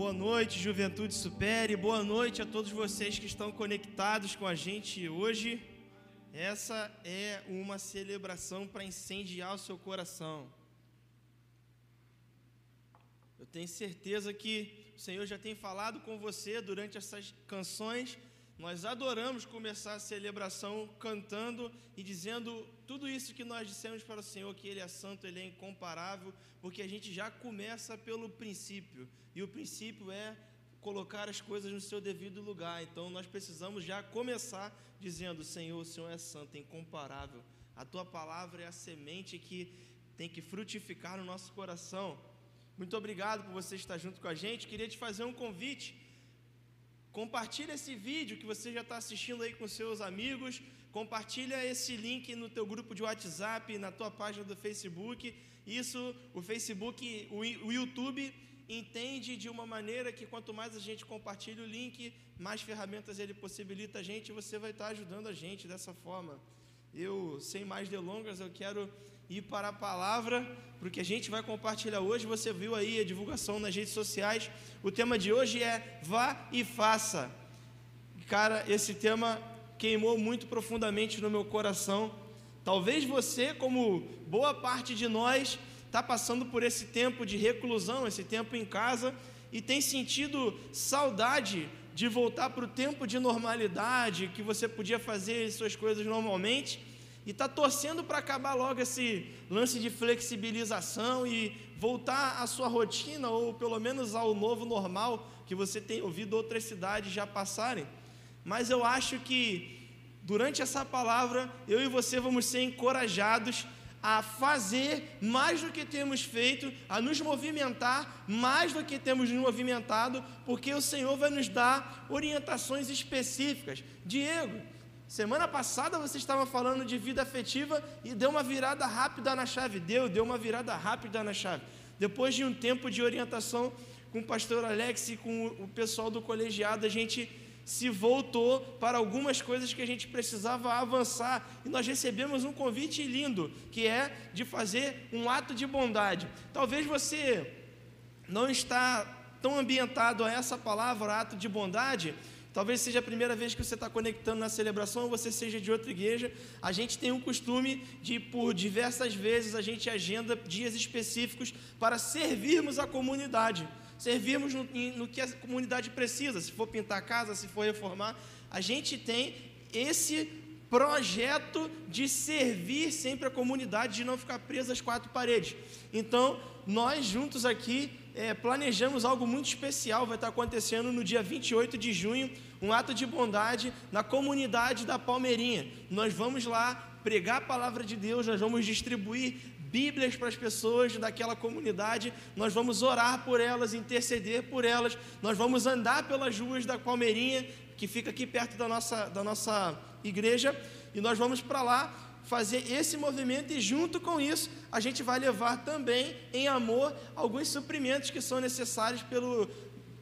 Boa noite, Juventude Supere. Boa noite a todos vocês que estão conectados com a gente hoje. Essa é uma celebração para incendiar o seu coração. Eu tenho certeza que o Senhor já tem falado com você durante essas canções nós adoramos começar a celebração cantando e dizendo tudo isso que nós dissemos para o Senhor, que Ele é santo, Ele é incomparável, porque a gente já começa pelo princípio, e o princípio é colocar as coisas no seu devido lugar. Então nós precisamos já começar dizendo: Senhor, o Senhor é santo, é incomparável. A tua palavra é a semente que tem que frutificar no nosso coração. Muito obrigado por você estar junto com a gente. Queria te fazer um convite Compartilha esse vídeo que você já está assistindo aí com seus amigos. Compartilha esse link no teu grupo de WhatsApp, na tua página do Facebook. Isso, o Facebook, o YouTube entende de uma maneira que quanto mais a gente compartilha o link, mais ferramentas ele possibilita a gente e você vai estar ajudando a gente dessa forma. Eu, sem mais delongas, eu quero ir para a palavra, porque a gente vai compartilhar hoje. Você viu aí a divulgação nas redes sociais. O tema de hoje é Vá e Faça. Cara, esse tema queimou muito profundamente no meu coração. Talvez você, como boa parte de nós, está passando por esse tempo de reclusão, esse tempo em casa, e tem sentido saudade de voltar para o tempo de normalidade, que você podia fazer suas coisas normalmente e está torcendo para acabar logo esse lance de flexibilização e voltar à sua rotina, ou pelo menos ao novo normal que você tem ouvido outras cidades já passarem. Mas eu acho que durante essa palavra, eu e você vamos ser encorajados a fazer mais do que temos feito, a nos movimentar mais do que temos nos movimentado, porque o Senhor vai nos dar orientações específicas. Diego, Semana passada você estava falando de vida afetiva e deu uma virada rápida na chave. Deu, deu uma virada rápida na chave. Depois de um tempo de orientação com o pastor Alex e com o pessoal do colegiado, a gente se voltou para algumas coisas que a gente precisava avançar e nós recebemos um convite lindo, que é de fazer um ato de bondade. Talvez você não está tão ambientado a essa palavra, ato de bondade, Talvez seja a primeira vez que você está conectando na celebração, ou você seja de outra igreja. A gente tem um costume de, por diversas vezes, a gente agenda dias específicos para servirmos a comunidade. Servirmos no, no que a comunidade precisa. Se for pintar a casa, se for reformar. A gente tem esse projeto de servir sempre a comunidade, de não ficar preso às quatro paredes. Então, nós juntos aqui é, planejamos algo muito especial, vai estar acontecendo no dia 28 de junho, um ato de bondade na comunidade da Palmeirinha. Nós vamos lá pregar a palavra de Deus, nós vamos distribuir Bíblias para as pessoas daquela comunidade, nós vamos orar por elas, interceder por elas, nós vamos andar pelas ruas da Palmeirinha, que fica aqui perto da nossa, da nossa igreja, e nós vamos para lá fazer esse movimento e junto com isso a gente vai levar também em amor alguns suprimentos que são necessários pelo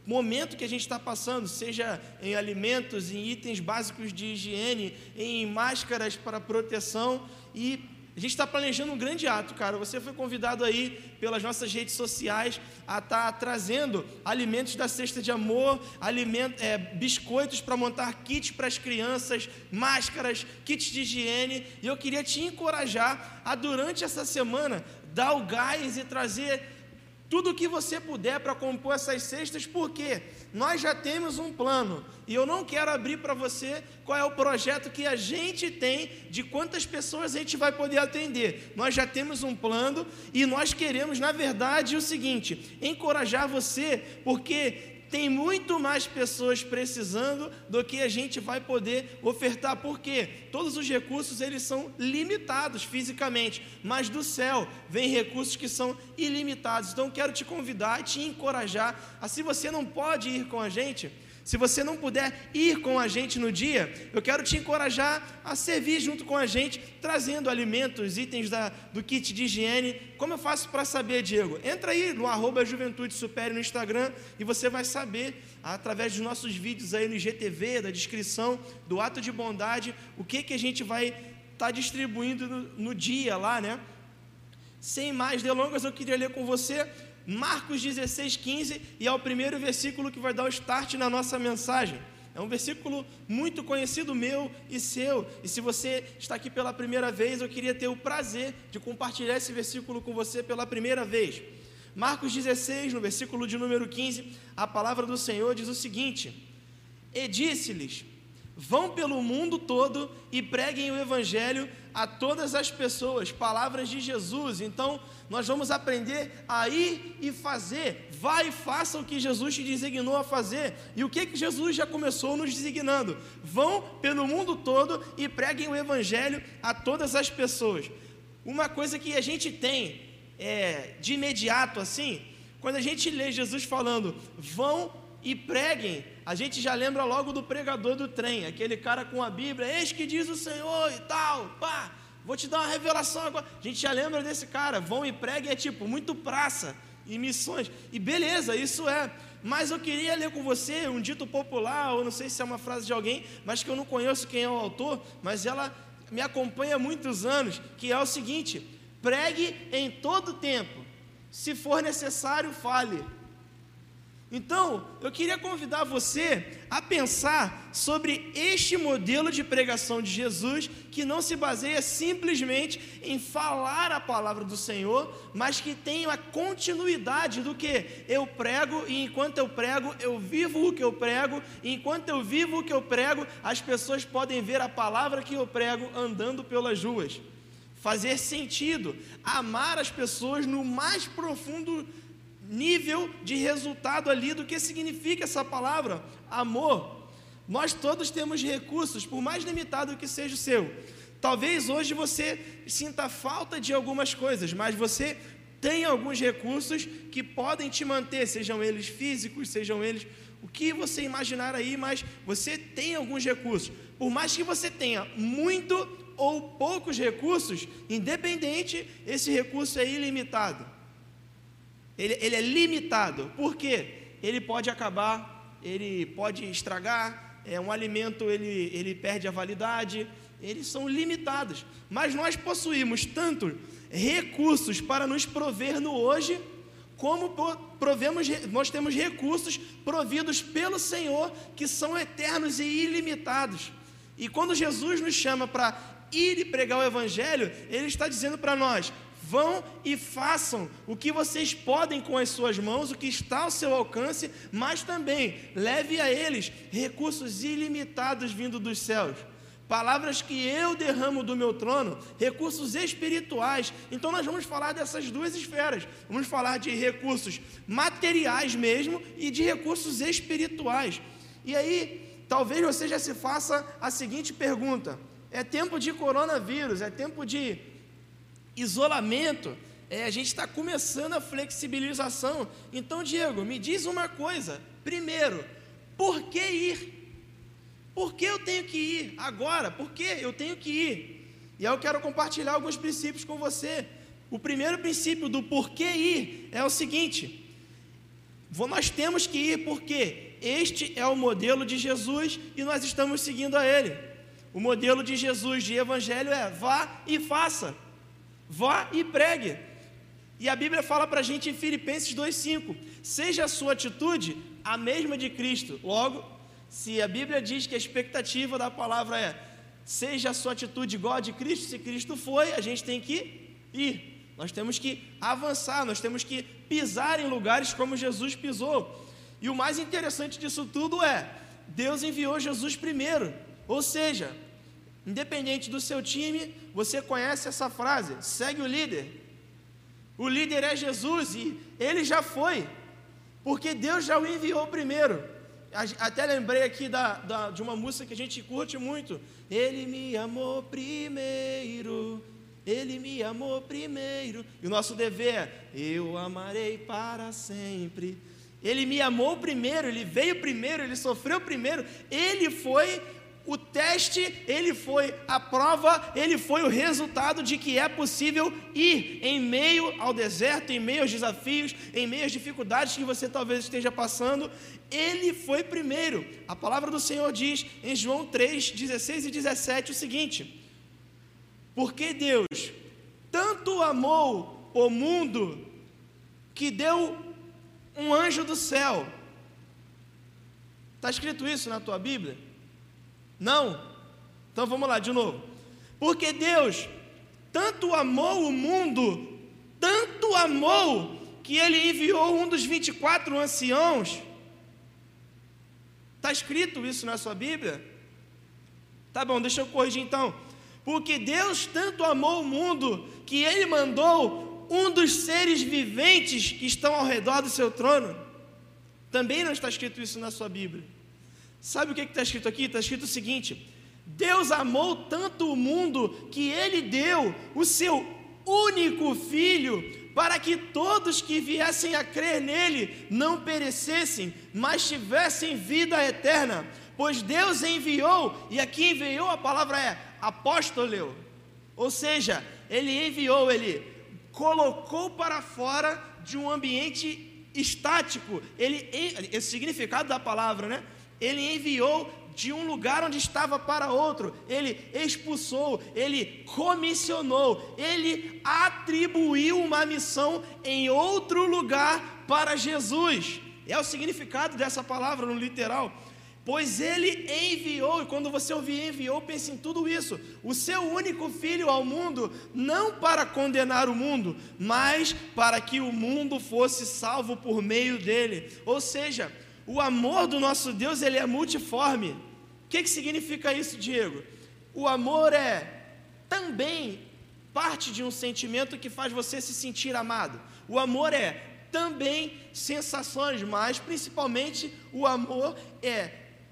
momento que a gente está passando, seja em alimentos, em itens básicos de higiene, em máscaras para proteção e a gente está planejando um grande ato, cara. Você foi convidado aí pelas nossas redes sociais a estar tá trazendo alimentos da cesta de amor, alimento, é, biscoitos para montar kits para as crianças, máscaras, kits de higiene. E eu queria te encorajar a, durante essa semana, dar o gás e trazer tudo o que você puder para compor essas cestas, porque nós já temos um plano e eu não quero abrir para você qual é o projeto que a gente tem de quantas pessoas a gente vai poder atender. Nós já temos um plano e nós queremos, na verdade, o seguinte: encorajar você, porque tem muito mais pessoas precisando do que a gente vai poder ofertar, porque todos os recursos eles são limitados fisicamente, mas do céu vem recursos que são ilimitados. Então quero te convidar, te encorajar, assim você não pode ir com a gente, se você não puder ir com a gente no dia, eu quero te encorajar a servir junto com a gente, trazendo alimentos, itens da, do kit de higiene. Como eu faço para saber, Diego? Entra aí no arroba Juventude Supere no Instagram e você vai saber, através dos nossos vídeos aí no IGTV, da descrição do ato de bondade, o que, que a gente vai estar tá distribuindo no, no dia lá, né? Sem mais delongas, eu queria ler com você Marcos 16, 15, e é o primeiro versículo que vai dar o start na nossa mensagem. É um versículo muito conhecido meu e seu. E se você está aqui pela primeira vez, eu queria ter o prazer de compartilhar esse versículo com você pela primeira vez. Marcos 16, no versículo de número 15, a palavra do Senhor diz o seguinte: E disse-lhes: Vão pelo mundo todo e preguem o evangelho a todas as pessoas. Palavras de Jesus. Então, nós vamos aprender a ir e fazer. Vai e faça o que Jesus te designou a fazer. E o que, que Jesus já começou nos designando? Vão pelo mundo todo e preguem o Evangelho a todas as pessoas. Uma coisa que a gente tem é, de imediato assim, quando a gente lê Jesus falando, vão e preguem, a gente já lembra logo do pregador do trem, aquele cara com a Bíblia, eis que diz o Senhor e tal, pá. Vou te dar uma revelação agora. A gente já lembra desse cara. Vão e pregue é tipo muito praça e missões. E beleza, isso é. Mas eu queria ler com você um dito popular, ou não sei se é uma frase de alguém, mas que eu não conheço quem é o autor, mas ela me acompanha há muitos anos, que é o seguinte: pregue em todo tempo. Se for necessário, fale. Então, eu queria convidar você a pensar sobre este modelo de pregação de Jesus, que não se baseia simplesmente em falar a palavra do Senhor, mas que tem a continuidade do que eu prego e enquanto eu prego, eu vivo o que eu prego, e enquanto eu vivo o que eu prego, as pessoas podem ver a palavra que eu prego andando pelas ruas. Fazer sentido, amar as pessoas no mais profundo nível de resultado ali do que significa essa palavra, amor. Nós todos temos recursos, por mais limitado que seja o seu. Talvez hoje você sinta falta de algumas coisas, mas você tem alguns recursos que podem te manter, sejam eles físicos, sejam eles o que você imaginar aí, mas você tem alguns recursos. Por mais que você tenha muito ou poucos recursos, independente, esse recurso é ilimitado. Ele, ele é limitado. Por quê? Ele pode acabar, ele pode estragar, é um alimento ele, ele perde a validade, eles são limitados. Mas nós possuímos tanto recursos para nos prover no hoje, como provemos, nós temos recursos providos pelo Senhor que são eternos e ilimitados. E quando Jesus nos chama para ir e pregar o Evangelho, Ele está dizendo para nós: Vão e façam o que vocês podem com as suas mãos, o que está ao seu alcance, mas também leve a eles recursos ilimitados vindo dos céus. Palavras que eu derramo do meu trono, recursos espirituais. Então, nós vamos falar dessas duas esferas. Vamos falar de recursos materiais mesmo e de recursos espirituais. E aí, talvez você já se faça a seguinte pergunta: é tempo de coronavírus, é tempo de isolamento, é, a gente está começando a flexibilização. Então, Diego, me diz uma coisa. Primeiro, por que ir? Por que eu tenho que ir agora? Por que eu tenho que ir? E eu quero compartilhar alguns princípios com você. O primeiro princípio do porquê ir é o seguinte: nós temos que ir porque este é o modelo de Jesus e nós estamos seguindo a ele. O modelo de Jesus de evangelho é vá e faça. Vá e pregue. E a Bíblia fala para a gente em Filipenses 2,5: seja a sua atitude a mesma de Cristo. Logo, se a Bíblia diz que a expectativa da palavra é seja a sua atitude igual a de Cristo, se Cristo foi, a gente tem que ir. Nós temos que avançar, nós temos que pisar em lugares como Jesus pisou. E o mais interessante disso tudo é: Deus enviou Jesus primeiro. Ou seja, Independente do seu time, você conhece essa frase: segue o líder. O líder é Jesus e ele já foi, porque Deus já o enviou primeiro. Até lembrei aqui da, da, de uma música que a gente curte muito. Ele me amou primeiro, ele me amou primeiro. E o nosso dever é: eu amarei para sempre. Ele me amou primeiro, ele veio primeiro, ele sofreu primeiro, ele foi o teste, ele foi a prova, ele foi o resultado de que é possível ir em meio ao deserto, em meio aos desafios, em meio às dificuldades que você talvez esteja passando. Ele foi primeiro. A palavra do Senhor diz em João 3, 16 e 17 o seguinte: Porque Deus tanto amou o mundo que deu um anjo do céu. Está escrito isso na tua Bíblia? Não? Então vamos lá de novo. Porque Deus tanto amou o mundo, tanto amou, que ele enviou um dos 24 anciãos. Está escrito isso na sua Bíblia? Tá bom, deixa eu corrigir então. Porque Deus tanto amou o mundo que ele mandou um dos seres viventes que estão ao redor do seu trono. Também não está escrito isso na sua Bíblia. Sabe o que está escrito aqui? Está escrito o seguinte: Deus amou tanto o mundo que ele deu o seu único filho para que todos que viessem a crer nele não perecessem, mas tivessem vida eterna. Pois Deus enviou, e aqui enviou a palavra é apóstolo, ou seja, ele enviou, ele colocou para fora de um ambiente estático. Ele, esse significado da palavra, né? Ele enviou de um lugar onde estava para outro, ele expulsou, ele comissionou, ele atribuiu uma missão em outro lugar para Jesus. É o significado dessa palavra no literal. Pois ele enviou, e quando você ouvir enviou, pense em tudo isso: o seu único filho ao mundo, não para condenar o mundo, mas para que o mundo fosse salvo por meio dele. Ou seja, o amor do nosso Deus ele é multiforme. O que, que significa isso, Diego? O amor é também parte de um sentimento que faz você se sentir amado. O amor é também sensações, mas principalmente o amor é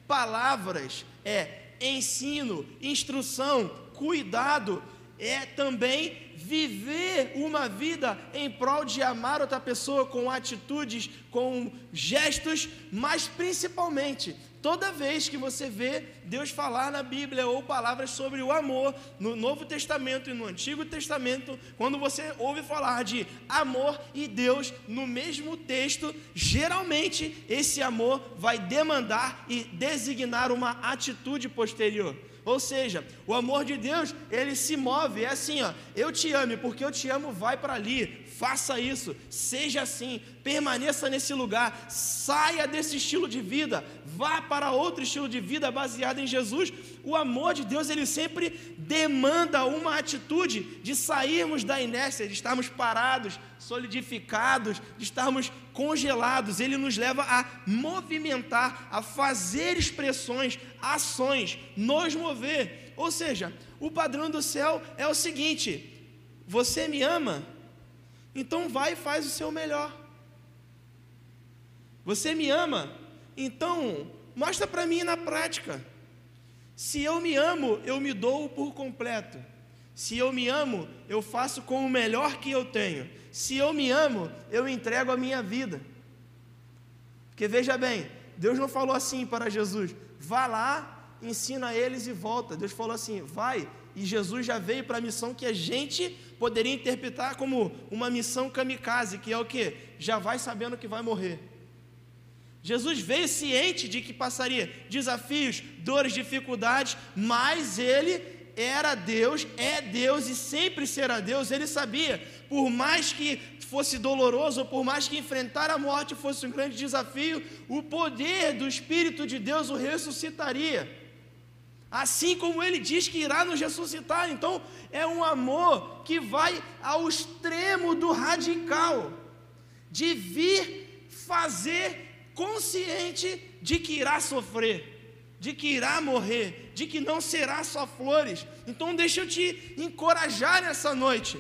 palavras, é ensino, instrução, cuidado, é também viver uma vida em prol de amar outra pessoa com atitudes, com gestos, mas principalmente Toda vez que você vê Deus falar na Bíblia ou palavras sobre o amor no Novo Testamento e no Antigo Testamento, quando você ouve falar de amor e Deus no mesmo texto, geralmente esse amor vai demandar e designar uma atitude posterior. Ou seja, o amor de Deus, ele se move, é assim, ó, eu te amo, porque eu te amo, vai para ali, faça isso, seja assim, permaneça nesse lugar, saia desse estilo de vida, vá para outro estilo de vida baseado em Jesus. O amor de Deus, ele sempre demanda uma atitude de sairmos da inércia, de estarmos parados, solidificados, de estarmos congelados. Ele nos leva a movimentar, a fazer expressões, ações, nos mover. Ou seja, o padrão do céu é o seguinte: você me ama? Então vai e faz o seu melhor. Você me ama? Então, mostra para mim na prática. Se eu me amo, eu me dou por completo. Se eu me amo, eu faço com o melhor que eu tenho. Se eu me amo, eu entrego a minha vida. Porque veja bem, Deus não falou assim para Jesus: vá lá, ensina eles e volta. Deus falou assim: vai. E Jesus já veio para a missão que a gente poderia interpretar como uma missão kamikaze, que é o que? Já vai sabendo que vai morrer. Jesus veio ciente de que passaria desafios, dores, dificuldades, mas ele era Deus, é Deus e sempre será Deus. Ele sabia, por mais que fosse doloroso, por mais que enfrentar a morte fosse um grande desafio, o poder do Espírito de Deus o ressuscitaria. Assim como ele diz que irá nos ressuscitar. Então, é um amor que vai ao extremo do radical, de vir fazer consciente de que irá sofrer, de que irá morrer, de que não será só flores. Então, deixa eu te encorajar nessa noite.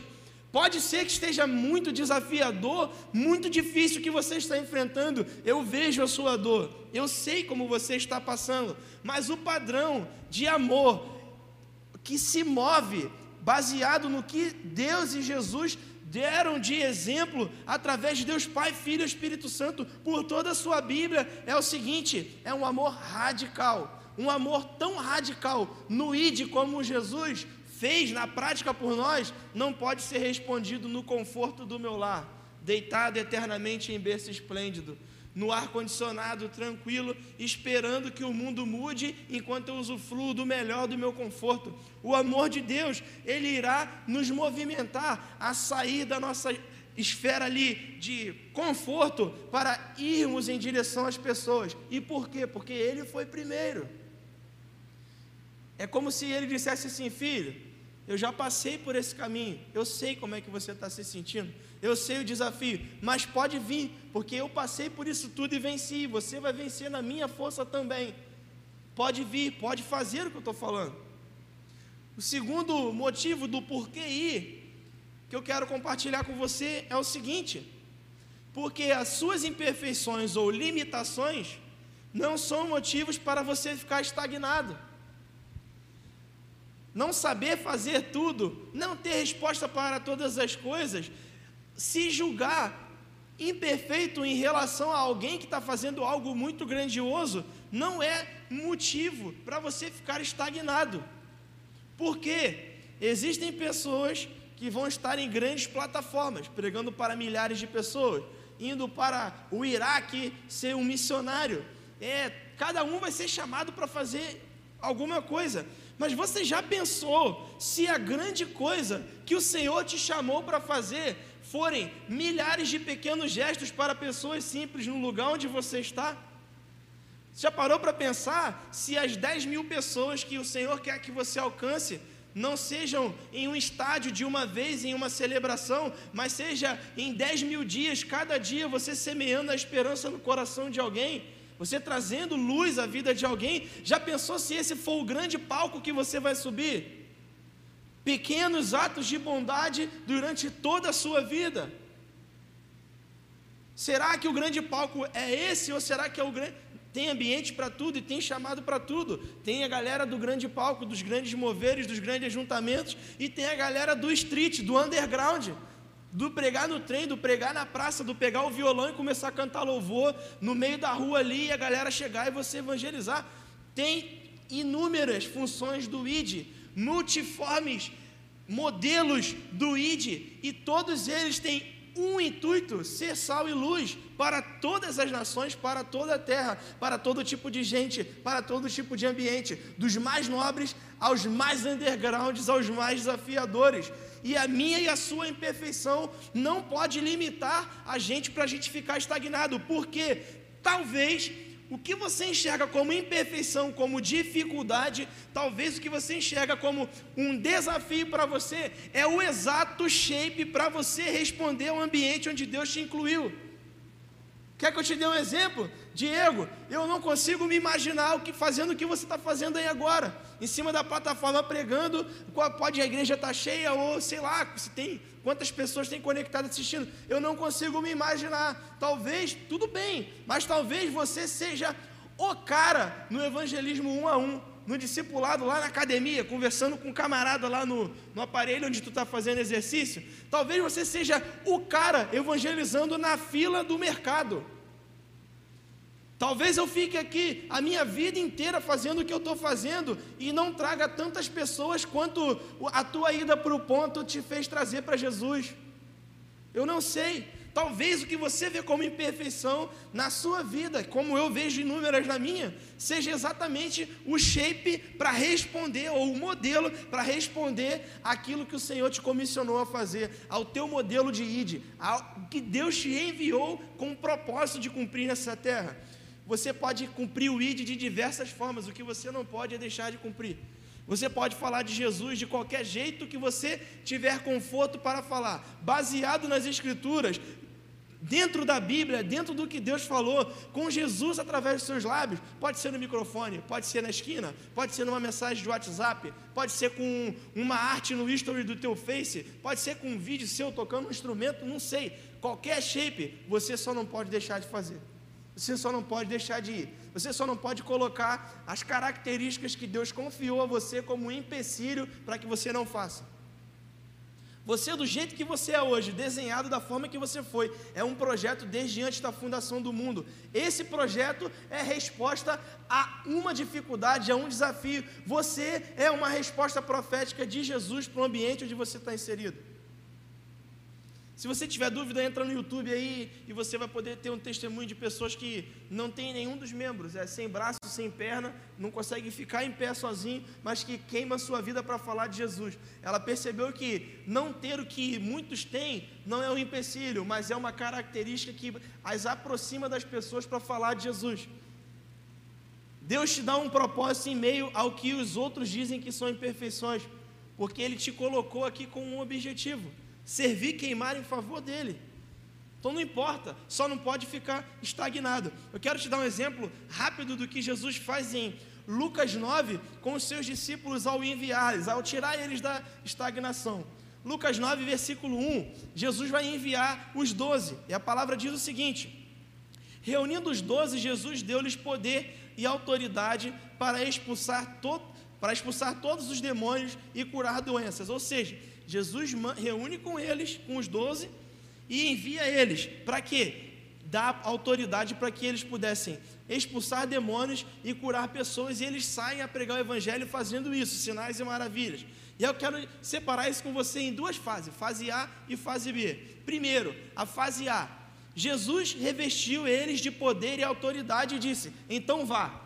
Pode ser que esteja muito desafiador, muito difícil que você está enfrentando. Eu vejo a sua dor, eu sei como você está passando, mas o padrão de amor que se move baseado no que Deus e Jesus deram de exemplo através de Deus Pai, Filho e Espírito Santo por toda a sua Bíblia é o seguinte: é um amor radical, um amor tão radical no id como Jesus fez na prática por nós, não pode ser respondido no conforto do meu lar, deitado eternamente em berço esplêndido no ar-condicionado, tranquilo, esperando que o mundo mude enquanto eu usufruo do melhor do meu conforto. O amor de Deus, ele irá nos movimentar a sair da nossa esfera ali de conforto para irmos em direção às pessoas. E por quê? Porque ele foi primeiro. É como se ele dissesse assim: filho, eu já passei por esse caminho, eu sei como é que você está se sentindo, eu sei o desafio, mas pode vir, porque eu passei por isso tudo e venci, você vai vencer na minha força também. Pode vir, pode fazer o que eu estou falando. O segundo motivo do porquê ir, que eu quero compartilhar com você, é o seguinte: porque as suas imperfeições ou limitações não são motivos para você ficar estagnado não saber fazer tudo, não ter resposta para todas as coisas, se julgar imperfeito em relação a alguém que está fazendo algo muito grandioso, não é motivo para você ficar estagnado. Porque existem pessoas que vão estar em grandes plataformas, pregando para milhares de pessoas, indo para o Iraque ser um missionário. É, cada um vai ser chamado para fazer alguma coisa. Mas você já pensou se a grande coisa que o Senhor te chamou para fazer forem milhares de pequenos gestos para pessoas simples no lugar onde você está? Já parou para pensar se as 10 mil pessoas que o Senhor quer que você alcance não sejam em um estádio de uma vez, em uma celebração, mas seja em 10 mil dias, cada dia você semeando a esperança no coração de alguém? você trazendo luz à vida de alguém. Já pensou se esse for o grande palco que você vai subir? Pequenos atos de bondade durante toda a sua vida. Será que o grande palco é esse ou será que é o grande tem ambiente para tudo e tem chamado para tudo. Tem a galera do grande palco, dos grandes moveres, dos grandes ajuntamentos, e tem a galera do street, do underground do pregar no trem, do pregar na praça, do pegar o violão e começar a cantar louvor no meio da rua ali e a galera chegar e você evangelizar. Tem inúmeras funções do ID, multiformes modelos do ID, e todos eles têm um intuito: ser sal e luz para todas as nações, para toda a terra, para todo tipo de gente, para todo tipo de ambiente, dos mais nobres aos mais undergrounds, aos mais desafiadores. E a minha e a sua imperfeição não pode limitar a gente para a gente ficar estagnado, porque talvez o que você enxerga como imperfeição, como dificuldade, talvez o que você enxerga como um desafio para você é o exato shape para você responder ao ambiente onde Deus te incluiu. Quer que eu te dê um exemplo? Diego, eu não consigo me imaginar o que fazendo o que você está fazendo aí agora, em cima da plataforma pregando, pode a igreja estar tá cheia ou sei lá, se tem quantas pessoas tem conectado assistindo. Eu não consigo me imaginar. Talvez, tudo bem, mas talvez você seja o cara no evangelismo um a um, no discipulado lá na academia, conversando com um camarada lá no, no aparelho onde tu está fazendo exercício. Talvez você seja o cara evangelizando na fila do mercado. Talvez eu fique aqui a minha vida inteira fazendo o que eu estou fazendo e não traga tantas pessoas quanto a tua ida para o ponto te fez trazer para Jesus. Eu não sei. Talvez o que você vê como imperfeição na sua vida, como eu vejo inúmeras na minha, seja exatamente o shape para responder, ou o modelo para responder aquilo que o Senhor te comissionou a fazer, ao teu modelo de id, ao que Deus te enviou com o propósito de cumprir nessa terra. Você pode cumprir o ID de diversas formas, o que você não pode é deixar de cumprir. Você pode falar de Jesus de qualquer jeito que você tiver conforto para falar, baseado nas Escrituras, dentro da Bíblia, dentro do que Deus falou, com Jesus através dos seus lábios. Pode ser no microfone, pode ser na esquina, pode ser numa mensagem de WhatsApp, pode ser com uma arte no history do teu Face, pode ser com um vídeo seu tocando um instrumento, não sei. Qualquer shape, você só não pode deixar de fazer. Você só não pode deixar de ir. Você só não pode colocar as características que Deus confiou a você como um empecilho para que você não faça. Você, do jeito que você é hoje, desenhado da forma que você foi, é um projeto desde antes da fundação do mundo. Esse projeto é resposta a uma dificuldade, a um desafio. Você é uma resposta profética de Jesus para o ambiente onde você está inserido. Se você tiver dúvida, entra no YouTube aí e você vai poder ter um testemunho de pessoas que não tem nenhum dos membros, é sem braço, sem perna, não consegue ficar em pé sozinho, mas que queima sua vida para falar de Jesus. Ela percebeu que não ter o que muitos têm não é um empecilho, mas é uma característica que as aproxima das pessoas para falar de Jesus. Deus te dá um propósito em meio ao que os outros dizem que são imperfeições, porque Ele te colocou aqui com um objetivo servir queimar em favor dele. Então não importa, só não pode ficar estagnado. Eu quero te dar um exemplo rápido do que Jesus faz em Lucas 9 com os seus discípulos ao enviá-los, ao tirar eles da estagnação. Lucas 9, versículo 1, Jesus vai enviar os doze, e a palavra diz o seguinte: Reunindo os doze, Jesus deu-lhes poder e autoridade para expulsar, to para expulsar todos os demônios e curar doenças. Ou seja, Jesus reúne com eles, com os doze, e envia eles. Para quê? Dá autoridade para que eles pudessem expulsar demônios e curar pessoas, e eles saem a pregar o evangelho fazendo isso, sinais e maravilhas. E eu quero separar isso com você em duas fases, fase A e fase B. Primeiro, a fase A. Jesus revestiu eles de poder e autoridade e disse: "Então vá".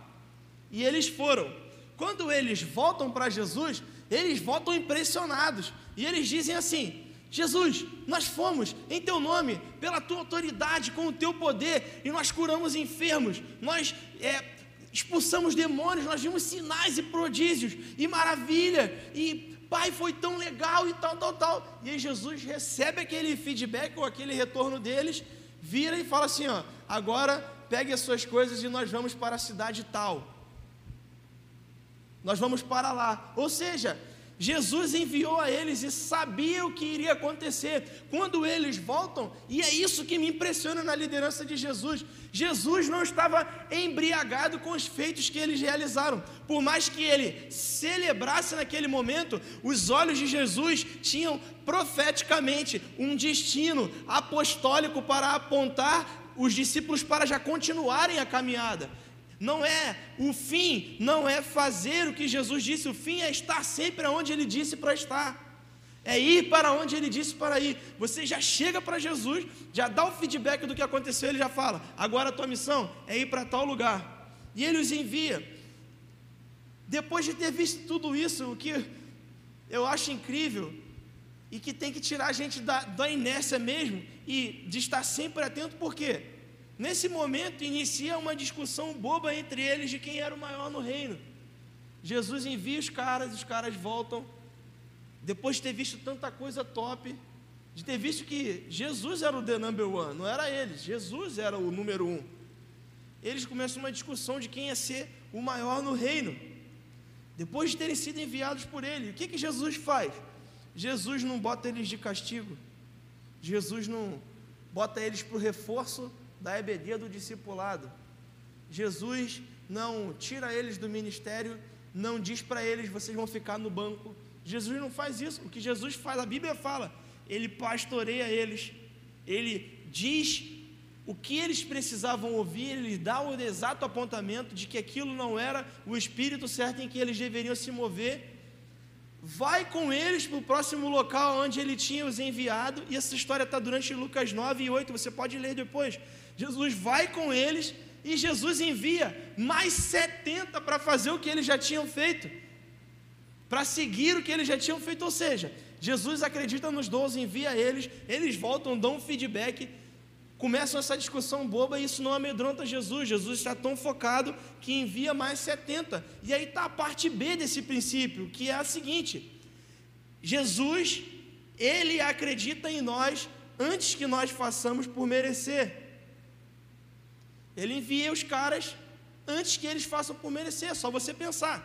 E eles foram. Quando eles voltam para Jesus, eles voltam impressionados. E eles dizem assim: Jesus, nós fomos em teu nome, pela tua autoridade, com o teu poder, e nós curamos enfermos, nós é, expulsamos demônios, nós vimos sinais e prodígios, e maravilha, e Pai, foi tão legal e tal, tal, tal. E aí Jesus recebe aquele feedback ou aquele retorno deles, vira e fala assim: ó, agora pegue as suas coisas e nós vamos para a cidade tal. Nós vamos para lá. Ou seja, Jesus enviou a eles e sabia o que iria acontecer. Quando eles voltam, e é isso que me impressiona na liderança de Jesus. Jesus não estava embriagado com os feitos que eles realizaram. Por mais que ele celebrasse naquele momento, os olhos de Jesus tinham profeticamente um destino apostólico para apontar os discípulos para já continuarem a caminhada. Não é o fim, não é fazer o que Jesus disse, o fim é estar sempre onde ele disse para estar. É ir para onde ele disse para ir. Você já chega para Jesus, já dá o feedback do que aconteceu, ele já fala: agora a tua missão é ir para tal lugar. E ele os envia. Depois de ter visto tudo isso, o que eu acho incrível e que tem que tirar a gente da, da inércia mesmo e de estar sempre atento, por quê? Nesse momento inicia uma discussão boba entre eles de quem era o maior no reino. Jesus envia os caras, os caras voltam. Depois de ter visto tanta coisa top, de ter visto que Jesus era o the number one, não era eles, Jesus era o número um. Eles começam uma discussão de quem ia ser o maior no reino. Depois de terem sido enviados por ele, o que, que Jesus faz? Jesus não bota eles de castigo, Jesus não bota eles para o reforço da EBD do discipulado. Jesus não tira eles do ministério, não diz para eles vocês vão ficar no banco. Jesus não faz isso. O que Jesus faz, a Bíblia fala, ele pastoreia eles, ele diz o que eles precisavam ouvir, ele dá o exato apontamento de que aquilo não era o espírito certo em que eles deveriam se mover. Vai com eles para o próximo local onde ele tinha os enviado, e essa história está durante Lucas 9 e 8, você pode ler depois. Jesus vai com eles e Jesus envia mais 70 para fazer o que eles já tinham feito, para seguir o que eles já tinham feito. Ou seja, Jesus acredita nos 12, envia eles, eles voltam, dão um feedback, começam essa discussão boba e isso não amedronta Jesus. Jesus está tão focado que envia mais 70. E aí está a parte B desse princípio, que é a seguinte: Jesus, ele acredita em nós antes que nós façamos por merecer. Ele envia os caras antes que eles façam por merecer, é só você pensar.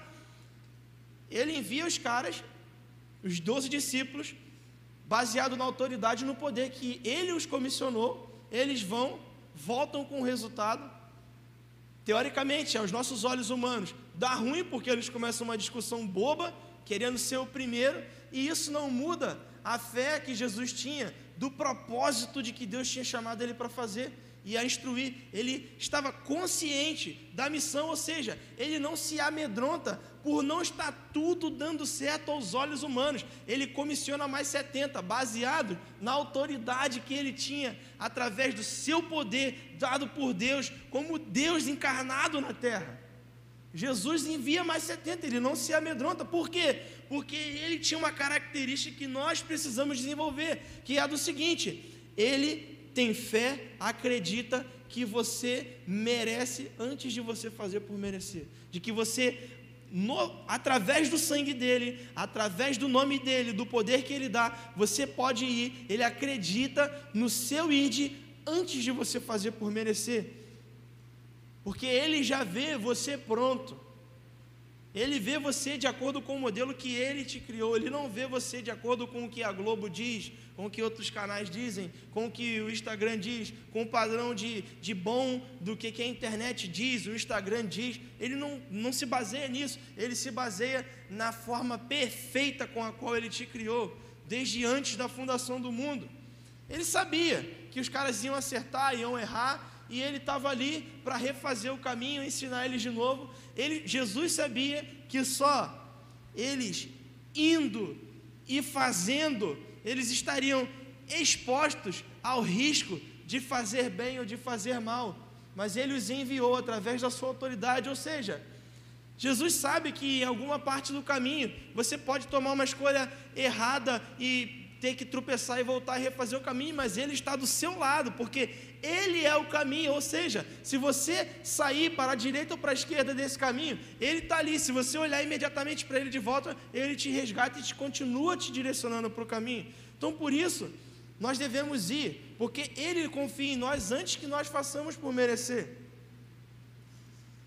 Ele envia os caras, os doze discípulos, baseado na autoridade e no poder que ele os comissionou, eles vão, voltam com o resultado. Teoricamente, aos nossos olhos humanos, dá ruim porque eles começam uma discussão boba, querendo ser o primeiro, e isso não muda a fé que Jesus tinha do propósito de que Deus tinha chamado ele para fazer. E a instruir. Ele estava consciente da missão, ou seja, ele não se amedronta por não estar tudo dando certo aos olhos humanos. Ele comissiona mais 70, baseado na autoridade que ele tinha através do seu poder dado por Deus, como Deus encarnado na terra. Jesus envia mais 70, ele não se amedronta. Por quê? Porque ele tinha uma característica que nós precisamos desenvolver, que é a do seguinte: ele tem fé, acredita que você merece antes de você fazer por merecer. De que você, no, através do sangue dele, através do nome dele, do poder que ele dá, você pode ir. Ele acredita no seu id antes de você fazer por merecer. Porque ele já vê você pronto. Ele vê você de acordo com o modelo que ele te criou. Ele não vê você de acordo com o que a Globo diz, com o que outros canais dizem, com o que o Instagram diz, com o padrão de, de bom do que, que a internet diz, o Instagram diz. Ele não, não se baseia nisso. Ele se baseia na forma perfeita com a qual ele te criou, desde antes da fundação do mundo. Ele sabia que os caras iam acertar, iam errar, e ele estava ali para refazer o caminho, ensinar eles de novo. Ele, Jesus sabia que só eles indo e fazendo, eles estariam expostos ao risco de fazer bem ou de fazer mal. Mas ele os enviou através da sua autoridade, ou seja, Jesus sabe que em alguma parte do caminho você pode tomar uma escolha errada e ter que tropeçar e voltar e refazer o caminho, mas Ele está do seu lado, porque Ele é o caminho. Ou seja, se você sair para a direita ou para a esquerda desse caminho, Ele está ali. Se você olhar imediatamente para Ele de volta, Ele te resgata e te continua te direcionando para o caminho. Então, por isso, nós devemos ir, porque Ele confia em nós antes que nós façamos por merecer.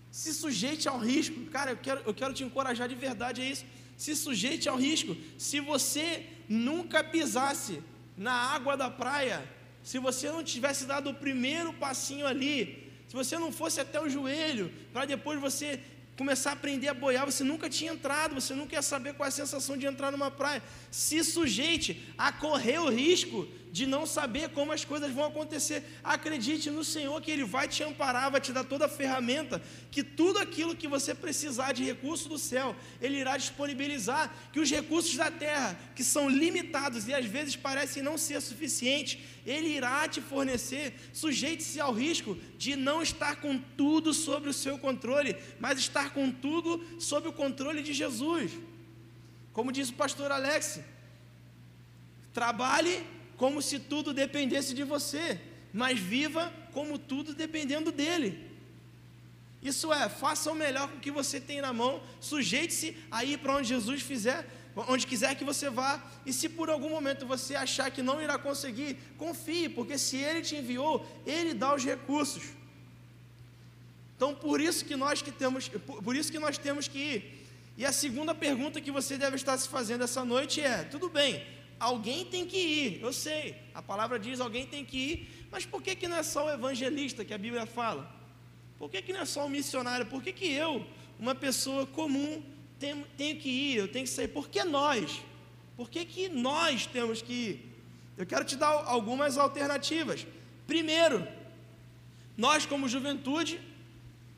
Se sujeite ao risco, cara, eu quero, eu quero te encorajar de verdade a isso. Se sujeite ao risco. Se você nunca pisasse na água da praia, se você não tivesse dado o primeiro passinho ali, se você não fosse até o joelho, para depois você começar a aprender a boiar, você nunca tinha entrado, você nunca ia saber qual é a sensação de entrar numa praia. Se sujeite a correr o risco de não saber como as coisas vão acontecer. Acredite no Senhor que Ele vai te amparar, vai te dar toda a ferramenta, que tudo aquilo que você precisar de recurso do céu, Ele irá disponibilizar, que os recursos da terra, que são limitados e às vezes parecem não ser suficientes, Ele irá te fornecer. Sujeite-se ao risco de não estar com tudo sobre o seu controle, mas estar com tudo sob o controle de Jesus. Como diz o pastor Alex, trabalhe como se tudo dependesse de você, mas viva como tudo dependendo dele. Isso é, faça o melhor com o que você tem na mão, sujeite-se a ir para onde Jesus fizer, onde quiser que você vá, e se por algum momento você achar que não irá conseguir, confie, porque se ele te enviou, ele dá os recursos. Então, por isso que nós que temos, por isso que nós temos que ir. E a segunda pergunta que você deve estar se fazendo essa noite é: tudo bem, alguém tem que ir, eu sei, a palavra diz alguém tem que ir, mas por que, que não é só o evangelista que a Bíblia fala? Por que, que não é só o missionário? Por que, que eu, uma pessoa comum, tenho, tenho que ir, eu tenho que sair? Por que nós? Por que, que nós temos que ir? Eu quero te dar algumas alternativas. Primeiro, nós como juventude,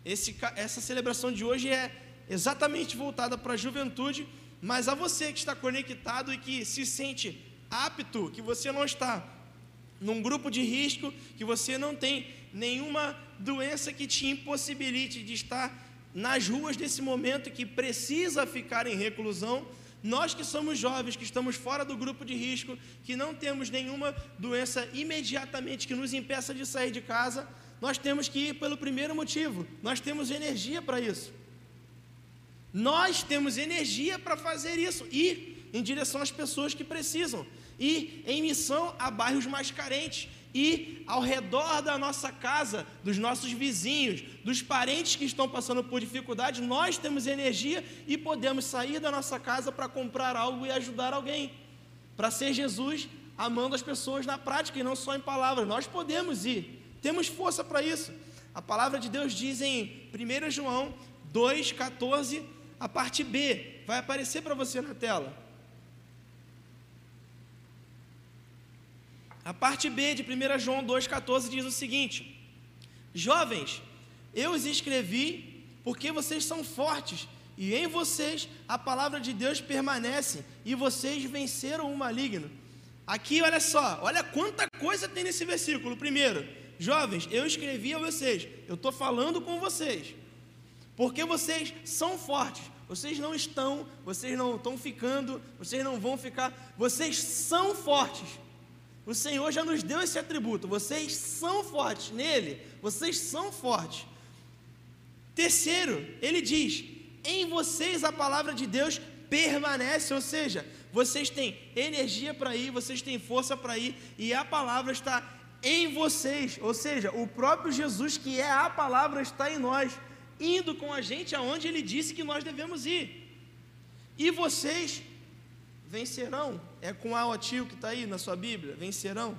esse, essa celebração de hoje é exatamente voltada para a juventude, mas a você que está conectado e que se sente apto, que você não está num grupo de risco, que você não tem nenhuma doença que te impossibilite de estar nas ruas desse momento que precisa ficar em reclusão, nós que somos jovens, que estamos fora do grupo de risco, que não temos nenhuma doença imediatamente que nos impeça de sair de casa, nós temos que ir pelo primeiro motivo, nós temos energia para isso. Nós temos energia para fazer isso, ir em direção às pessoas que precisam, ir em missão a bairros mais carentes, ir ao redor da nossa casa, dos nossos vizinhos, dos parentes que estão passando por dificuldade. Nós temos energia e podemos sair da nossa casa para comprar algo e ajudar alguém, para ser Jesus amando as pessoas na prática e não só em palavras. Nós podemos ir, temos força para isso. A palavra de Deus diz em 1 João 2,14 a parte B vai aparecer para você na tela. A parte B de 1 João 2,14 diz o seguinte: Jovens, eu os escrevi porque vocês são fortes e em vocês a palavra de Deus permanece e vocês venceram o maligno. Aqui, olha só, olha quanta coisa tem nesse versículo. Primeiro, jovens, eu escrevi a vocês, eu estou falando com vocês, porque vocês são fortes, vocês não estão, vocês não estão ficando, vocês não vão ficar, vocês são fortes. O Senhor já nos deu esse atributo, vocês são fortes nele, vocês são fortes. Terceiro, ele diz: em vocês a palavra de Deus permanece, ou seja, vocês têm energia para ir, vocês têm força para ir, e a palavra está em vocês, ou seja, o próprio Jesus, que é a palavra, está em nós, indo com a gente aonde ele disse que nós devemos ir. E vocês vencerão, é com a tio que está aí na sua Bíblia, vencerão?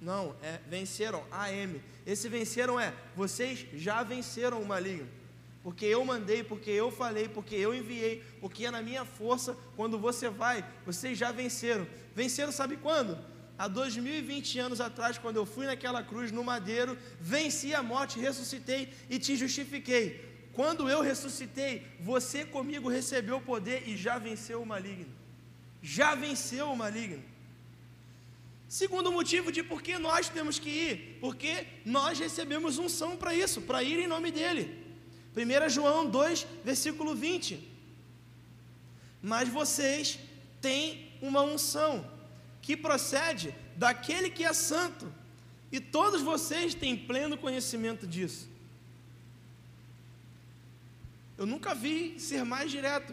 Não, é venceram, AM. Esse venceram é, vocês já venceram o maligno porque eu mandei, porque eu falei, porque eu enviei, porque é na minha força. Quando você vai, vocês já venceram. Venceram, sabe quando? Há 2020 anos atrás, quando eu fui naquela cruz no madeiro, venci a morte, ressuscitei e te justifiquei. Quando eu ressuscitei, você comigo recebeu o poder e já venceu o maligno. Já venceu o maligno. Segundo motivo de por que nós temos que ir, porque nós recebemos unção para isso, para ir em nome dele. 1 João 2, versículo 20. Mas vocês têm uma unção que procede daquele que é santo, e todos vocês têm pleno conhecimento disso. Eu nunca vi ser mais direto.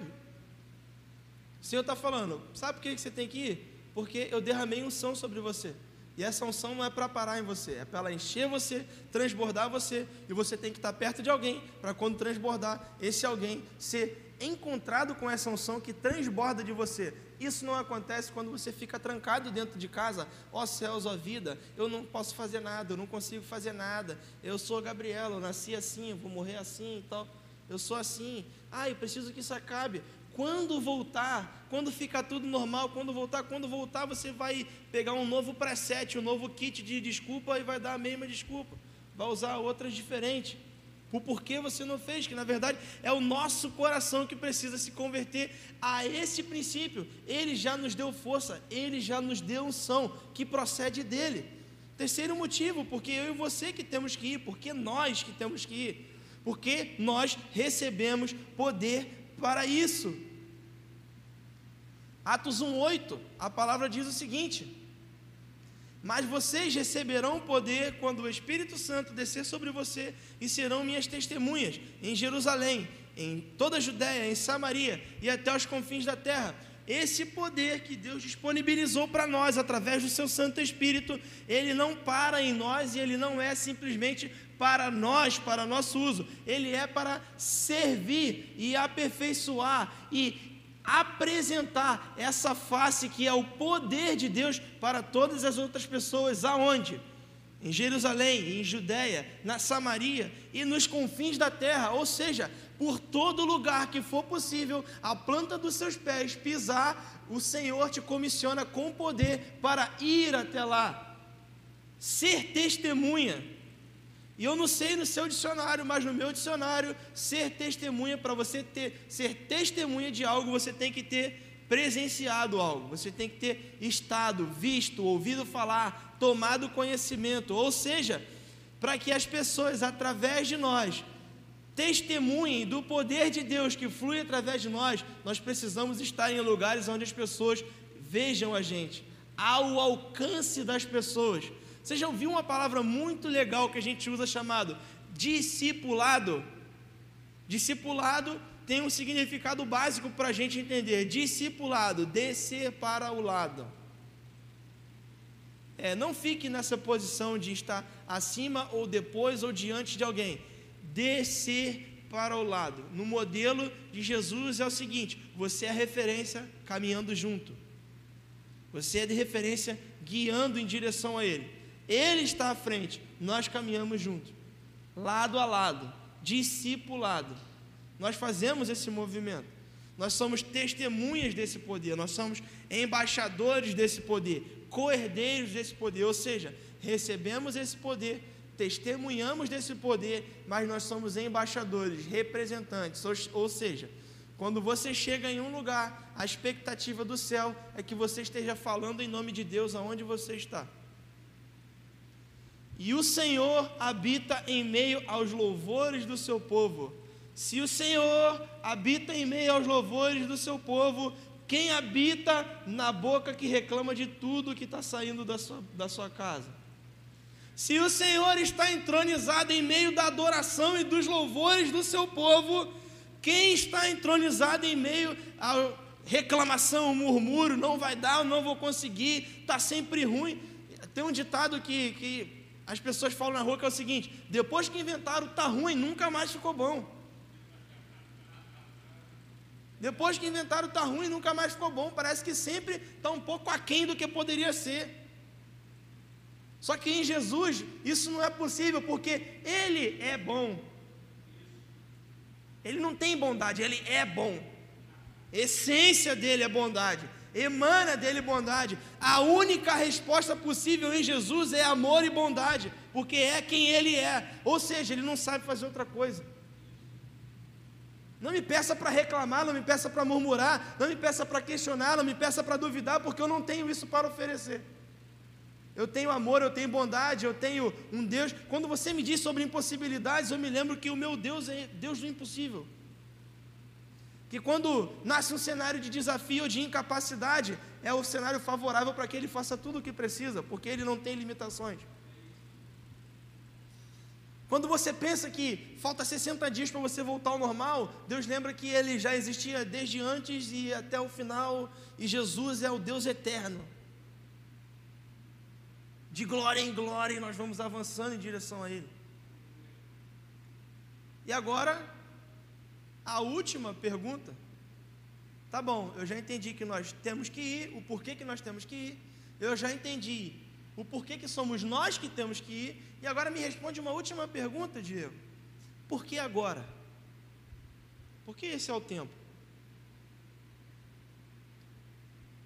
O Senhor está falando, sabe por que você tem que ir? Porque eu derramei unção sobre você. E essa unção não é para parar em você, é para ela encher você, transbordar você, e você tem que estar perto de alguém para quando transbordar, esse alguém ser encontrado com essa unção que transborda de você. Isso não acontece quando você fica trancado dentro de casa. Ó oh, céus, ó oh, vida, eu não posso fazer nada, eu não consigo fazer nada. Eu sou Gabriela, eu nasci assim, eu vou morrer assim e tal. Eu sou assim. Ah, eu preciso que isso acabe. Quando voltar, quando ficar tudo normal, quando voltar, quando voltar, você vai pegar um novo preset, um novo kit de desculpa e vai dar a mesma desculpa. Vai usar outras diferentes. O porquê você não fez, que na verdade é o nosso coração que precisa se converter a esse princípio. Ele já nos deu força, ele já nos deu unção que procede dele. Terceiro motivo, porque eu e você que temos que ir, porque nós que temos que ir, porque nós recebemos poder para isso. Atos 1:8, a palavra diz o seguinte: Mas vocês receberão poder quando o Espírito Santo descer sobre você e serão minhas testemunhas em Jerusalém, em toda a Judéia, em Samaria e até os confins da terra. Esse poder que Deus disponibilizou para nós através do seu Santo Espírito, ele não para em nós e ele não é simplesmente para nós, para nosso uso, ele é para servir e aperfeiçoar e apresentar essa face que é o poder de Deus para todas as outras pessoas, aonde? Em Jerusalém, em Judéia, na Samaria e nos confins da terra, ou seja, por todo lugar que for possível, a planta dos seus pés pisar, o Senhor te comissiona com poder para ir até lá, ser testemunha e eu não sei no seu dicionário, mas no meu dicionário, ser testemunha, para você ter, ser testemunha de algo, você tem que ter presenciado algo, você tem que ter estado, visto, ouvido falar, tomado conhecimento, ou seja, para que as pessoas, através de nós, testemunhem do poder de Deus que flui através de nós, nós precisamos estar em lugares onde as pessoas vejam a gente, ao alcance das pessoas. Você já ouviu uma palavra muito legal que a gente usa chamado discipulado? Discipulado tem um significado básico para a gente entender. Discipulado, descer para o lado. É, não fique nessa posição de estar acima ou depois ou diante de alguém. Descer para o lado. No modelo de Jesus é o seguinte: você é referência caminhando junto. Você é de referência guiando em direção a Ele. Ele está à frente, nós caminhamos juntos, lado a lado, discipulado. Nós fazemos esse movimento. Nós somos testemunhas desse poder, nós somos embaixadores desse poder, coerdeiros desse poder, ou seja, recebemos esse poder, testemunhamos desse poder, mas nós somos embaixadores, representantes. Ou, ou seja, quando você chega em um lugar, a expectativa do céu é que você esteja falando em nome de Deus aonde você está. E o Senhor habita em meio aos louvores do seu povo. Se o Senhor habita em meio aos louvores do seu povo, quem habita na boca que reclama de tudo que está saindo da sua, da sua casa? Se o Senhor está entronizado em meio da adoração e dos louvores do seu povo, quem está entronizado em meio à reclamação, murmúrio, não vai dar, não vou conseguir, está sempre ruim. Tem um ditado que, que as pessoas falam na rua que é o seguinte: depois que inventaram tá ruim, nunca mais ficou bom. Depois que inventaram tá ruim, nunca mais ficou bom. Parece que sempre está um pouco aquém do que poderia ser. Só que em Jesus isso não é possível, porque Ele é bom. Ele não tem bondade, Ele é bom. A essência dele é bondade emana dele bondade. A única resposta possível em Jesus é amor e bondade, porque é quem ele é, ou seja, ele não sabe fazer outra coisa. Não me peça para reclamar, não me peça para murmurar, não me peça para questionar, não me peça para duvidar, porque eu não tenho isso para oferecer. Eu tenho amor, eu tenho bondade, eu tenho um Deus. Quando você me diz sobre impossibilidades, eu me lembro que o meu Deus é Deus do impossível que quando nasce um cenário de desafio ou de incapacidade, é o cenário favorável para que ele faça tudo o que precisa, porque ele não tem limitações. Quando você pensa que falta 60 dias para você voltar ao normal, Deus lembra que ele já existia desde antes e até o final, e Jesus é o Deus eterno. De glória em glória, nós vamos avançando em direção a Ele. E agora, a última pergunta. Tá bom, eu já entendi que nós temos que ir, o porquê que nós temos que ir. Eu já entendi o porquê que somos nós que temos que ir. E agora me responde uma última pergunta, Diego. Por que agora? Por que esse é o tempo?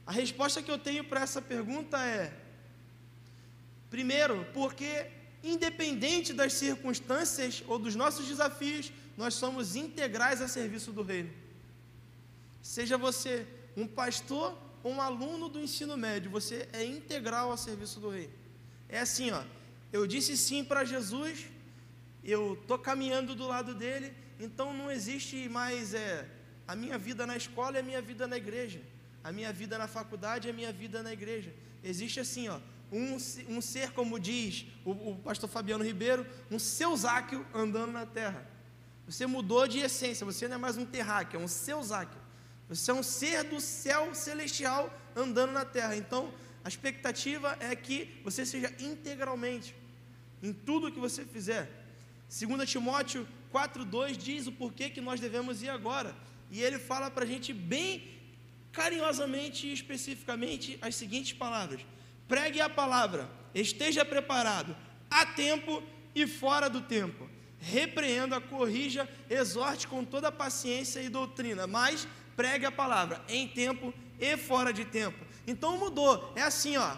A resposta que eu tenho para essa pergunta é: primeiro, porque independente das circunstâncias ou dos nossos desafios, nós somos integrais a serviço do reino. Seja você um pastor ou um aluno do ensino médio, você é integral a serviço do reino. É assim, ó. Eu disse sim para Jesus, eu estou caminhando do lado dele, então não existe mais é, a minha vida na escola e a minha vida na igreja, a minha vida na faculdade e a minha vida na igreja. Existe assim, ó, um, um ser, como diz o, o pastor Fabiano Ribeiro, um seusáquio andando na terra. Você mudou de essência, você não é mais um terráqueo, é um seusáquio. Você é um ser do céu celestial andando na terra. Então, a expectativa é que você seja integralmente em tudo que você fizer. 2 Timóteo 4,2 diz o porquê que nós devemos ir agora. E ele fala para a gente bem carinhosamente e especificamente as seguintes palavras: pregue a palavra, esteja preparado, a tempo e fora do tempo repreenda, corrija, exorte com toda paciência e doutrina, mas pregue a palavra em tempo e fora de tempo. Então mudou, é assim, ó.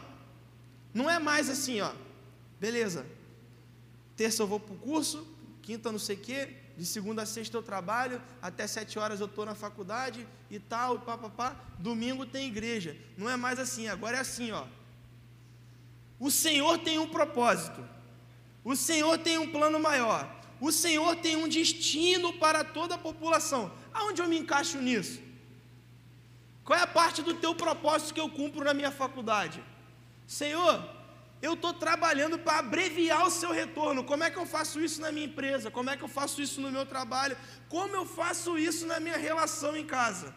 Não é mais assim, ó. Beleza. Terça eu vou para o curso, quinta não sei o quê, de segunda a sexta eu trabalho, até sete horas eu estou na faculdade e tal, papapá. Domingo tem igreja. Não é mais assim, agora é assim, ó. O Senhor tem um propósito. O Senhor tem um plano maior o Senhor tem um destino para toda a população. Aonde eu me encaixo nisso? Qual é a parte do teu propósito que eu cumpro na minha faculdade? Senhor, eu estou trabalhando para abreviar o seu retorno. Como é que eu faço isso na minha empresa? Como é que eu faço isso no meu trabalho? Como eu faço isso na minha relação em casa?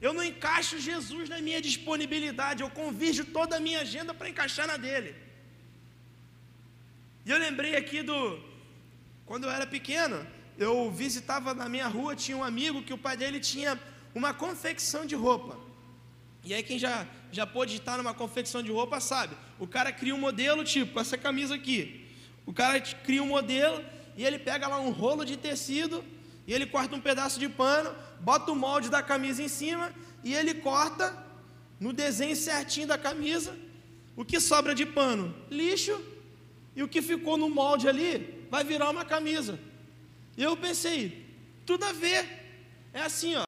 Eu não encaixo Jesus na minha disponibilidade, eu convirjo toda a minha agenda para encaixar na dele. E eu lembrei aqui do, quando eu era pequeno, eu visitava na minha rua, tinha um amigo que o pai dele tinha uma confecção de roupa. E aí quem já, já pôde estar numa confecção de roupa sabe, o cara cria um modelo tipo essa camisa aqui. O cara cria um modelo e ele pega lá um rolo de tecido e ele corta um pedaço de pano, bota o molde da camisa em cima e ele corta no desenho certinho da camisa. O que sobra de pano? Lixo e o que ficou no molde ali vai virar uma camisa. E eu pensei, tudo a ver. É assim, ó.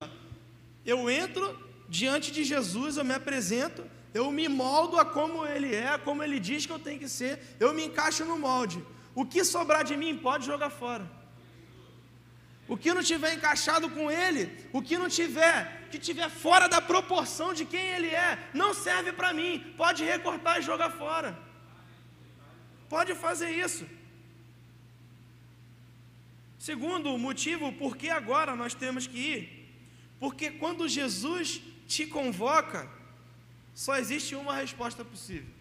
Eu entro diante de Jesus, eu me apresento, eu me moldo a como ele é, a como ele diz que eu tenho que ser, eu me encaixo no molde. O que sobrar de mim pode jogar fora. O que não tiver encaixado com ele, o que não tiver, que tiver fora da proporção de quem ele é, não serve para mim. Pode recortar e jogar fora. Pode fazer isso. Segundo motivo, por que agora nós temos que ir? Porque quando Jesus te convoca, só existe uma resposta possível.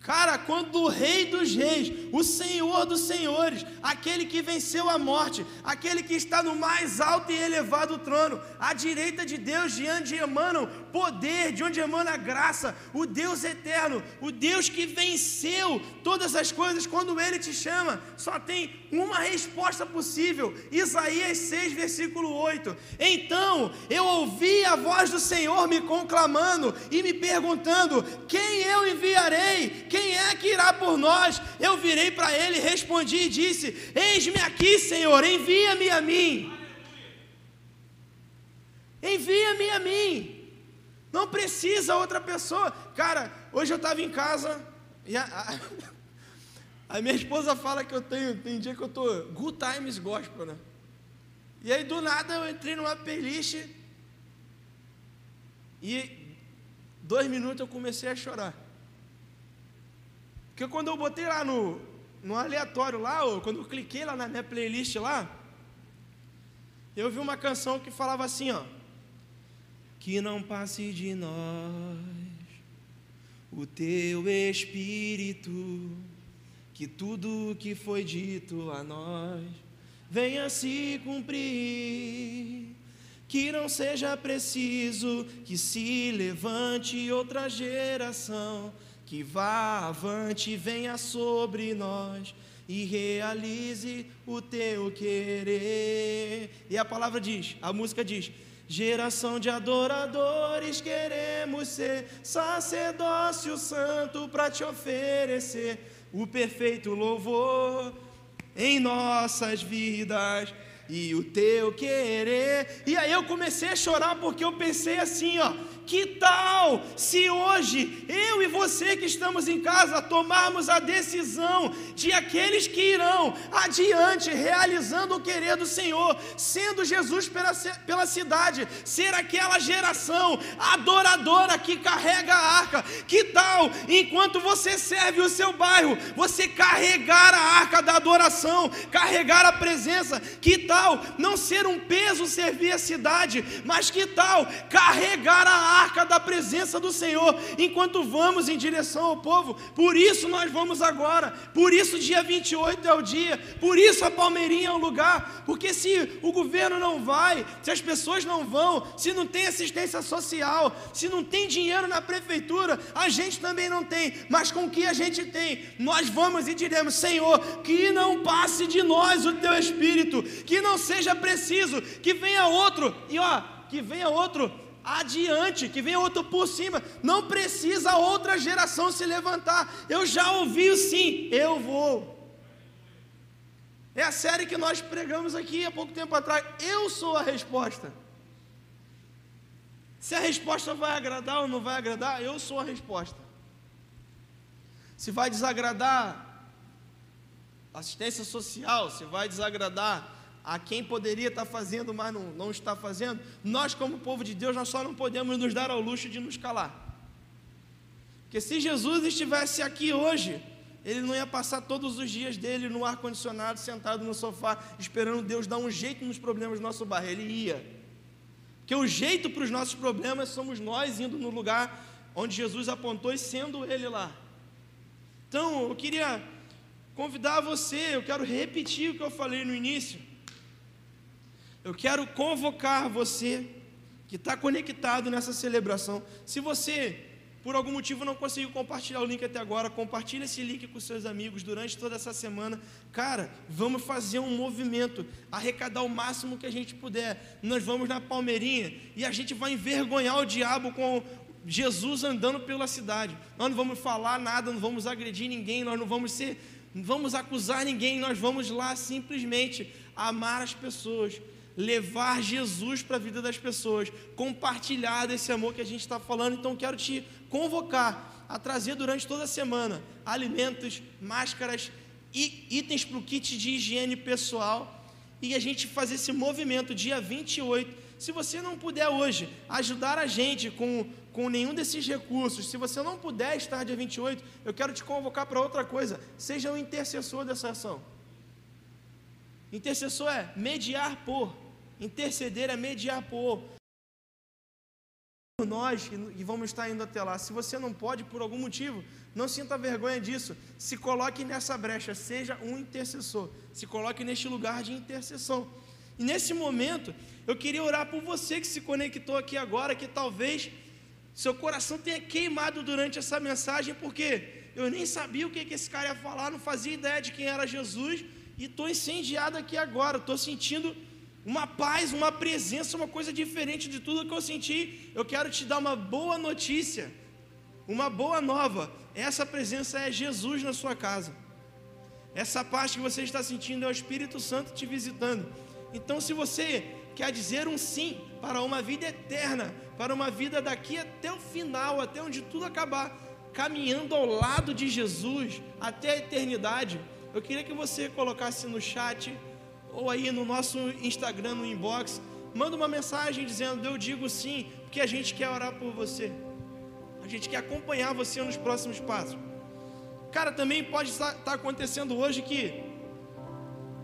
Cara, quando o Rei dos Reis, o Senhor dos Senhores, aquele que venceu a morte, aquele que está no mais alto e elevado trono, à direita de Deus, de onde emana poder, de onde emana graça, o Deus eterno, o Deus que venceu todas as coisas, quando Ele te chama, só tem uma resposta possível. Isaías 6, versículo 8. Então eu ouvi a voz do Senhor me conclamando e me perguntando: Quem eu enviarei? Quem é que irá por nós? Eu virei para ele, respondi e disse: Eis-me aqui, Senhor, envia-me a mim. Envia-me a mim. Não precisa outra pessoa. Cara, hoje eu estava em casa e a, a, a, minha esposa fala que eu tenho, tem dia que eu tô good times gospel, né? E aí do nada eu entrei numa playlist e dois minutos eu comecei a chorar. Porque quando eu botei lá no, no aleatório lá, ou quando eu cliquei lá na minha playlist lá, eu vi uma canção que falava assim, ó. Que não passe de nós o teu espírito, que tudo que foi dito a nós venha se cumprir. Que não seja preciso que se levante outra geração que vá avante, venha sobre nós e realize o teu querer. E a palavra diz, a música diz: Geração de adoradores, queremos ser sacerdócio santo para te oferecer o perfeito louvor em nossas vidas e o teu querer. E aí eu comecei a chorar porque eu pensei assim, ó, que tal se hoje eu e você que estamos em casa tomarmos a decisão de aqueles que irão adiante realizando o querer do Senhor, sendo Jesus pela, pela cidade, ser aquela geração adoradora que carrega a arca? Que tal enquanto você serve o seu bairro, você carregar a arca da adoração, carregar a presença? Que tal não ser um peso servir a cidade, mas que tal carregar a arca? Arca da presença do Senhor enquanto vamos em direção ao povo. Por isso nós vamos agora. Por isso dia 28 é o dia. Por isso a Palmeirinha é o lugar. Porque se o governo não vai, se as pessoas não vão, se não tem assistência social, se não tem dinheiro na prefeitura, a gente também não tem. Mas com o que a gente tem, nós vamos e diremos: Senhor, que não passe de nós o teu espírito, que não seja preciso que venha outro e ó, que venha outro adiante, que venha outro por cima. Não precisa outra geração se levantar. Eu já ouvi o sim, eu vou. É a série que nós pregamos aqui há pouco tempo atrás. Eu sou a resposta. Se a resposta vai agradar ou não vai agradar, eu sou a resposta. Se vai desagradar assistência social, se vai desagradar a quem poderia estar fazendo, mas não, não está fazendo, nós, como povo de Deus, nós só não podemos nos dar ao luxo de nos calar. Porque se Jesus estivesse aqui hoje, ele não ia passar todos os dias dele no ar-condicionado, sentado no sofá, esperando Deus dar um jeito nos problemas do nosso bairro. Ele ia. Porque o jeito para os nossos problemas somos nós indo no lugar onde Jesus apontou e sendo Ele lá. Então, eu queria convidar você, eu quero repetir o que eu falei no início. Eu quero convocar você que está conectado nessa celebração. Se você, por algum motivo, não conseguiu compartilhar o link até agora, compartilhe esse link com seus amigos durante toda essa semana. Cara, vamos fazer um movimento, arrecadar o máximo que a gente puder. Nós vamos na Palmeirinha e a gente vai envergonhar o diabo com Jesus andando pela cidade. Nós não vamos falar nada, não vamos agredir ninguém, nós não vamos ser, não vamos acusar ninguém, nós vamos lá simplesmente amar as pessoas, levar Jesus para a vida das pessoas, compartilhar desse amor que a gente está falando. Então quero te convocar a trazer durante toda a semana alimentos, máscaras e itens para o kit de higiene pessoal e a gente fazer esse movimento dia 28. Se você não puder hoje ajudar a gente com, com nenhum desses recursos, se você não puder estar dia 28, eu quero te convocar para outra coisa. Seja um intercessor dessa ação. Intercessor é mediar por. Interceder é mediar por nós e vamos estar indo até lá. Se você não pode por algum motivo, não sinta vergonha disso. Se coloque nessa brecha, seja um intercessor. Se coloque neste lugar de intercessão. E nesse momento, eu queria orar por você que se conectou aqui agora, que talvez seu coração tenha queimado durante essa mensagem, porque eu nem sabia o que, esse cara ia falar, não fazia ideia de quem era Jesus, e estou incendiado aqui agora, estou sentindo uma paz, uma presença, uma coisa diferente de tudo que eu senti. Eu quero te dar uma boa notícia, uma boa nova. Essa presença é Jesus na sua casa. Essa paz que você está sentindo é o Espírito Santo te visitando. Então, se você quer dizer um sim para uma vida eterna, para uma vida daqui até o final, até onde tudo acabar, caminhando ao lado de Jesus até a eternidade, eu queria que você colocasse no chat ou aí no nosso Instagram, no inbox, manda uma mensagem dizendo: Eu digo sim, porque a gente quer orar por você. A gente quer acompanhar você nos próximos passos. Cara, também pode estar acontecendo hoje que,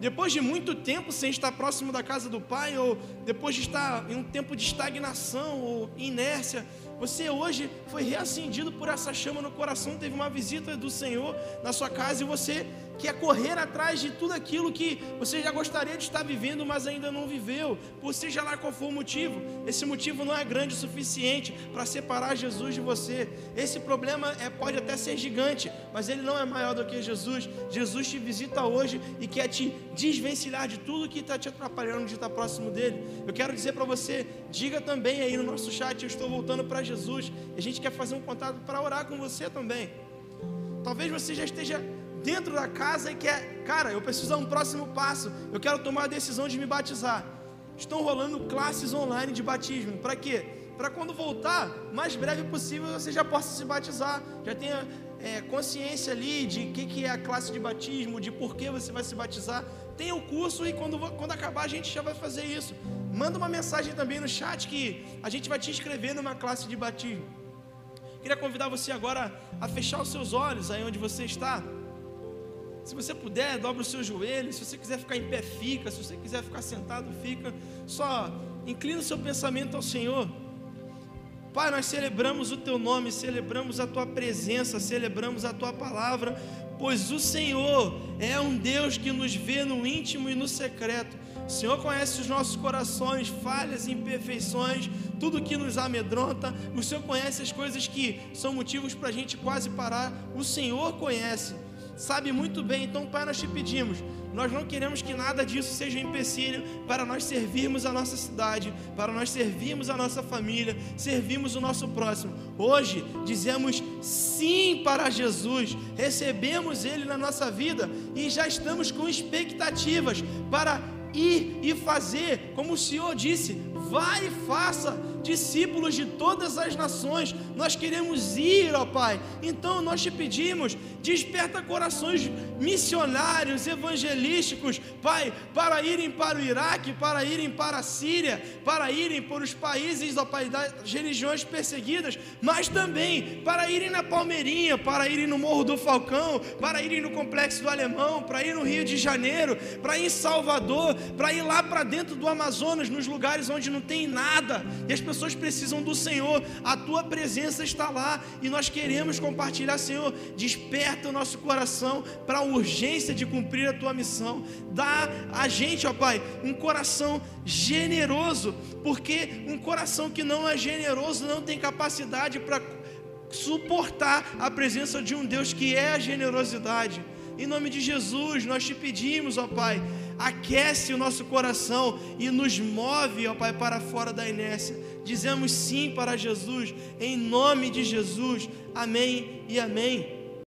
depois de muito tempo sem estar próximo da casa do Pai, ou depois de estar em um tempo de estagnação ou inércia, você hoje foi reacendido por essa chama no coração, teve uma visita do Senhor na sua casa e você que é correr atrás de tudo aquilo que você já gostaria de estar vivendo, mas ainda não viveu, por seja lá qual for o motivo. Esse motivo não é grande o suficiente para separar Jesus de você. Esse problema é, pode até ser gigante, mas ele não é maior do que Jesus. Jesus te visita hoje e quer te desvencilhar de tudo que está te atrapalhando de estar próximo dele. Eu quero dizer para você, diga também aí no nosso chat, eu estou voltando para Jesus. A gente quer fazer um contato para orar com você também. Talvez você já esteja dentro da casa e quer, cara, eu preciso dar um próximo passo, eu quero tomar a decisão de me batizar. Estão rolando classes online de batismo. Para quê? Para quando voltar, mais breve possível, você já possa se batizar, já tenha é, consciência ali de o que, que é a classe de batismo, de por que você vai se batizar. Tem o curso e quando, quando acabar a gente já vai fazer isso. Manda uma mensagem também no chat que a gente vai te inscrever numa classe de batismo. Queria convidar você agora a fechar os seus olhos aí onde você está. Se você puder, dobra os seus joelhos. Se você quiser ficar em pé, fica. Se você quiser ficar sentado, fica. Só inclina o seu pensamento ao Senhor. Pai, nós celebramos o teu nome, celebramos a tua presença, celebramos a tua palavra, pois o Senhor é um Deus que nos vê no íntimo e no secreto. O Senhor conhece os nossos corações, falhas, imperfeições, tudo que nos amedronta. O Senhor conhece as coisas que são motivos para a gente quase parar. O Senhor conhece sabe muito bem. Então, Pai, nós te pedimos, nós não queremos que nada disso seja um empecilho para nós servirmos a nossa cidade, para nós servirmos a nossa família, servirmos o nosso próximo. Hoje dizemos sim para Jesus, recebemos Ele na nossa vida e já estamos com expectativas para ir e fazer, como o Senhor disse, vai e faça discípulos de todas as nações. Nós queremos ir, ó Pai. Então nós te pedimos, desperta corações missionários, evangelísticos, Pai, para irem para o Iraque, para irem para a Síria, para irem para os países, ó Pai, das religiões perseguidas, mas também para irem na Palmeirinha, para irem no Morro do Falcão, para irem no Complexo do Alemão, para ir no Rio de Janeiro, para ir em Salvador, para ir lá para dentro do Amazonas, nos lugares onde não tem nada, e as pessoas pessoas precisam do Senhor, a tua presença está lá e nós queremos compartilhar, Senhor. Desperta o nosso coração para a urgência de cumprir a tua missão. Dá a gente, ó Pai, um coração generoso, porque um coração que não é generoso não tem capacidade para suportar a presença de um Deus que é a generosidade. Em nome de Jesus, nós te pedimos, ó Pai, aquece o nosso coração e nos move, ó Pai, para fora da inércia. Dizemos sim para Jesus, em nome de Jesus. Amém e amém.